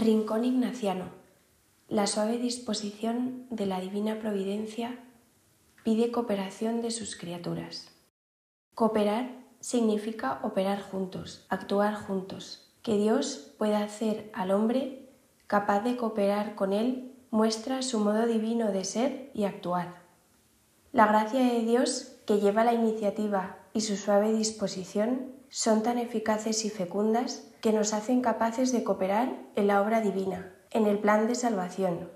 Rincón Ignaciano. La suave disposición de la divina providencia pide cooperación de sus criaturas. Cooperar significa operar juntos, actuar juntos. Que Dios pueda hacer al hombre capaz de cooperar con él muestra su modo divino de ser y actuar. La gracia de Dios que lleva la iniciativa y su suave disposición son tan eficaces y fecundas que nos hacen capaces de cooperar en la obra divina, en el plan de salvación.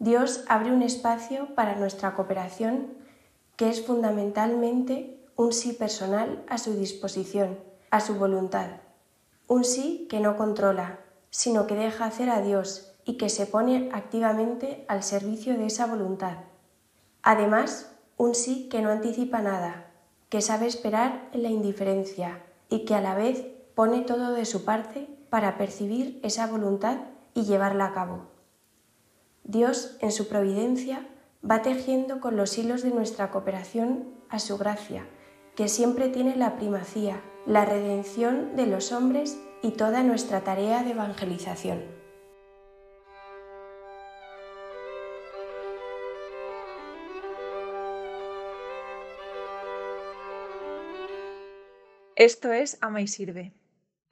Dios abre un espacio para nuestra cooperación que es fundamentalmente un sí personal a su disposición, a su voluntad. Un sí que no controla, sino que deja hacer a Dios y que se pone activamente al servicio de esa voluntad. Además, un sí que no anticipa nada, que sabe esperar en la indiferencia y que a la vez pone todo de su parte para percibir esa voluntad y llevarla a cabo. Dios, en su providencia, va tejiendo con los hilos de nuestra cooperación a su gracia, que siempre tiene la primacía, la redención de los hombres y toda nuestra tarea de evangelización. Esto es Ama y Sirve.